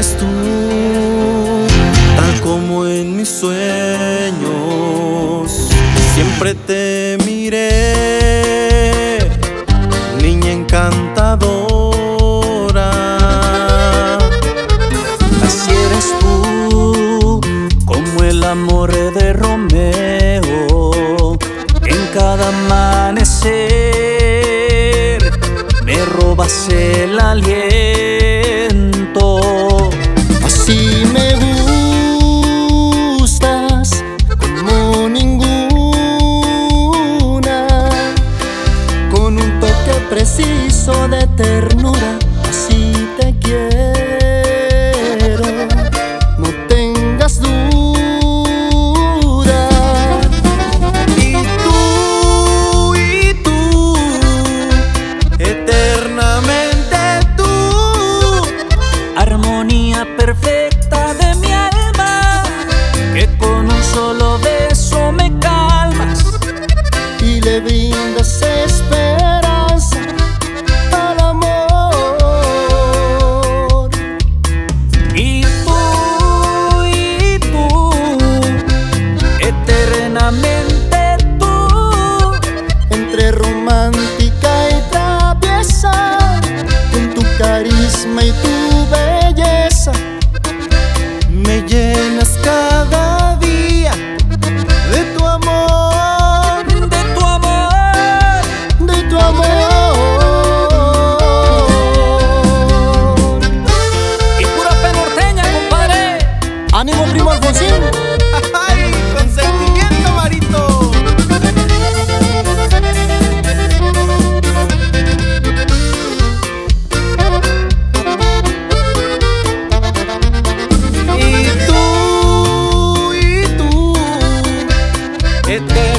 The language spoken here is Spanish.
eres tú, tal como en mis sueños. Siempre te miré, niña encantadora. Así eres tú, como el amor de Romeo, en cada amanecer me robas el aliento de ternura. eterno.